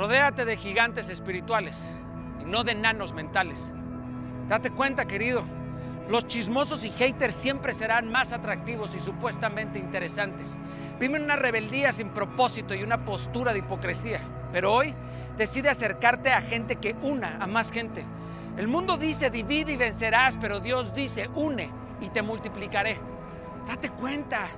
Rodéate de gigantes espirituales y no de enanos mentales. Date cuenta, querido, los chismosos y haters siempre serán más atractivos y supuestamente interesantes. Viven una rebeldía sin propósito y una postura de hipocresía. Pero hoy decide acercarte a gente que una a más gente. El mundo dice divide y vencerás, pero Dios dice une y te multiplicaré. Date cuenta,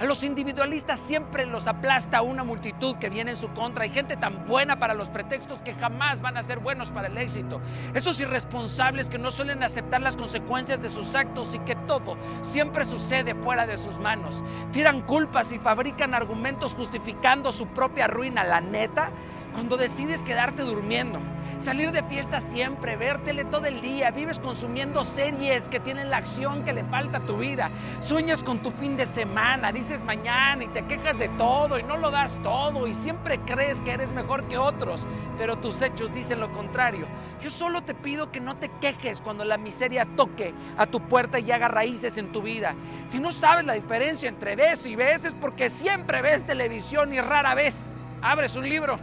a los individualistas siempre los aplasta una multitud que viene en su contra. Hay gente tan buena para los pretextos que jamás van a ser buenos para el éxito. Esos irresponsables que no suelen aceptar las consecuencias de sus actos y que todo siempre sucede fuera de sus manos. Tiran culpas y fabrican argumentos justificando su propia ruina. La neta, cuando decides quedarte durmiendo salir de fiesta siempre, vértele todo el día, vives consumiendo series que tienen la acción que le falta a tu vida, sueñas con tu fin de semana, dices mañana y te quejas de todo y no lo das todo y siempre crees que eres mejor que otros, pero tus hechos dicen lo contrario. Yo solo te pido que no te quejes cuando la miseria toque a tu puerta y haga raíces en tu vida. Si no sabes la diferencia entre ves y ves es porque siempre ves televisión y rara vez abres un libro.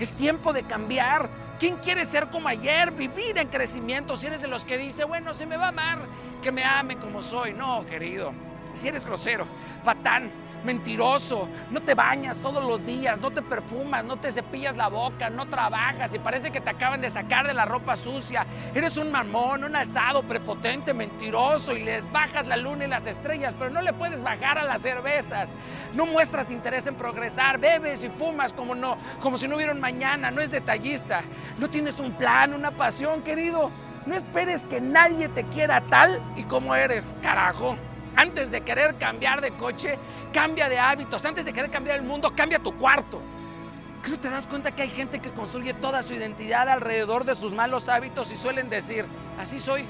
Es tiempo de cambiar. ¿Quién quiere ser como ayer? Vivir en crecimiento. Si eres de los que dice, bueno, se me va a amar, que me ame como soy. No, querido. Si eres grosero, patán, mentiroso, no te bañas todos los días, no te perfumas, no te cepillas la boca, no trabajas y parece que te acaban de sacar de la ropa sucia. Eres un mamón, un alzado, prepotente, mentiroso y les bajas la luna y las estrellas, pero no le puedes bajar a las cervezas. No muestras interés en progresar, bebes y fumas como no, como si no hubiera un mañana, no es detallista. No tienes un plan, una pasión, querido. No esperes que nadie te quiera tal y como eres, carajo. Antes de querer cambiar de coche, cambia de hábitos. Antes de querer cambiar el mundo, cambia tu cuarto. ¿Qué no te das cuenta que hay gente que construye toda su identidad alrededor de sus malos hábitos y suelen decir, así soy?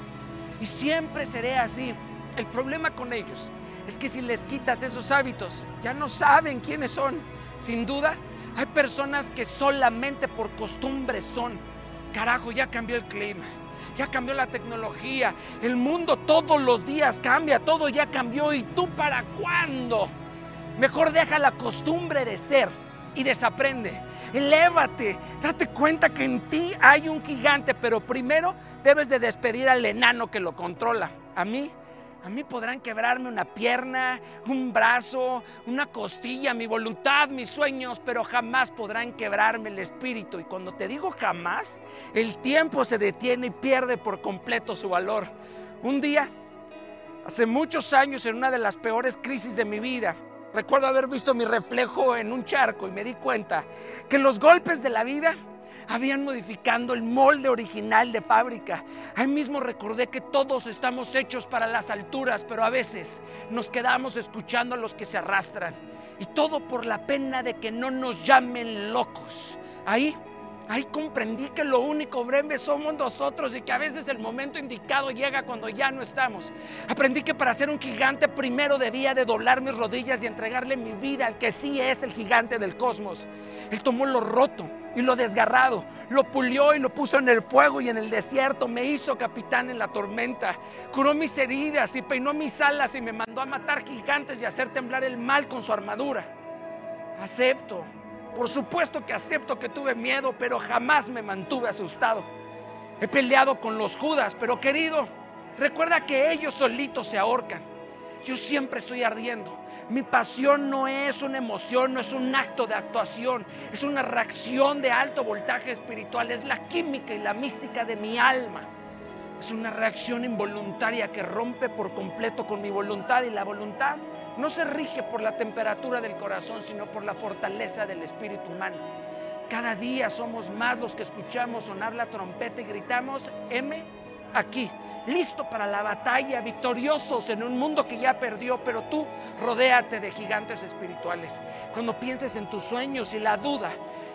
Y siempre seré así. El problema con ellos es que si les quitas esos hábitos, ya no saben quiénes son. Sin duda, hay personas que solamente por costumbre son. Carajo, ya cambió el clima ya cambió la tecnología, el mundo todos los días cambia, todo ya cambió. ¿Y tú para cuándo? Mejor deja la costumbre de ser y desaprende. Elévate, date cuenta que en ti hay un gigante, pero primero debes de despedir al enano que lo controla. A mí a mí podrán quebrarme una pierna, un brazo, una costilla, mi voluntad, mis sueños, pero jamás podrán quebrarme el espíritu. Y cuando te digo jamás, el tiempo se detiene y pierde por completo su valor. Un día, hace muchos años, en una de las peores crisis de mi vida, recuerdo haber visto mi reflejo en un charco y me di cuenta que los golpes de la vida habían modificando el molde original de fábrica. Ahí mismo recordé que todos estamos hechos para las alturas, pero a veces nos quedamos escuchando a los que se arrastran. Y todo por la pena de que no nos llamen locos. Ahí Ahí comprendí que lo único breve somos nosotros y que a veces el momento indicado llega cuando ya no estamos. Aprendí que para ser un gigante primero debía de doblar mis rodillas y entregarle mi vida al que sí es el gigante del cosmos. Él tomó lo roto y lo desgarrado, lo pulió y lo puso en el fuego y en el desierto, me hizo capitán en la tormenta, curó mis heridas y peinó mis alas y me mandó a matar gigantes y hacer temblar el mal con su armadura. Acepto por supuesto que acepto que tuve miedo, pero jamás me mantuve asustado. He peleado con los Judas, pero querido, recuerda que ellos solitos se ahorcan. Yo siempre estoy ardiendo. Mi pasión no es una emoción, no es un acto de actuación, es una reacción de alto voltaje espiritual, es la química y la mística de mi alma. Es una reacción involuntaria que rompe por completo con mi voluntad y la voluntad no se rige por la temperatura del corazón, sino por la fortaleza del espíritu humano. Cada día somos más los que escuchamos sonar la trompeta y gritamos, M, aquí, listo para la batalla, victoriosos en un mundo que ya perdió, pero tú rodéate de gigantes espirituales. Cuando pienses en tus sueños y la duda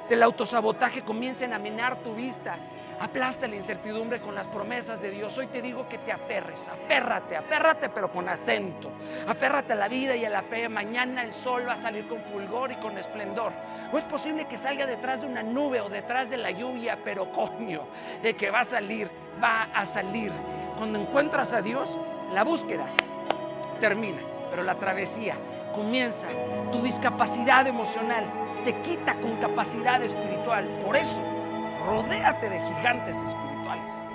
del autosabotaje comiencen a minar tu vista, Aplasta la incertidumbre con las promesas de Dios. Hoy te digo que te aferres, aférrate, aférrate pero con acento. Aférrate a la vida y a la fe. Mañana el sol va a salir con fulgor y con esplendor. O es posible que salga detrás de una nube o detrás de la lluvia, pero coño, de que va a salir, va a salir. Cuando encuentras a Dios, la búsqueda termina, pero la travesía comienza. Tu discapacidad emocional se quita con capacidad espiritual. Por eso, rodéate de gigantes espirituales.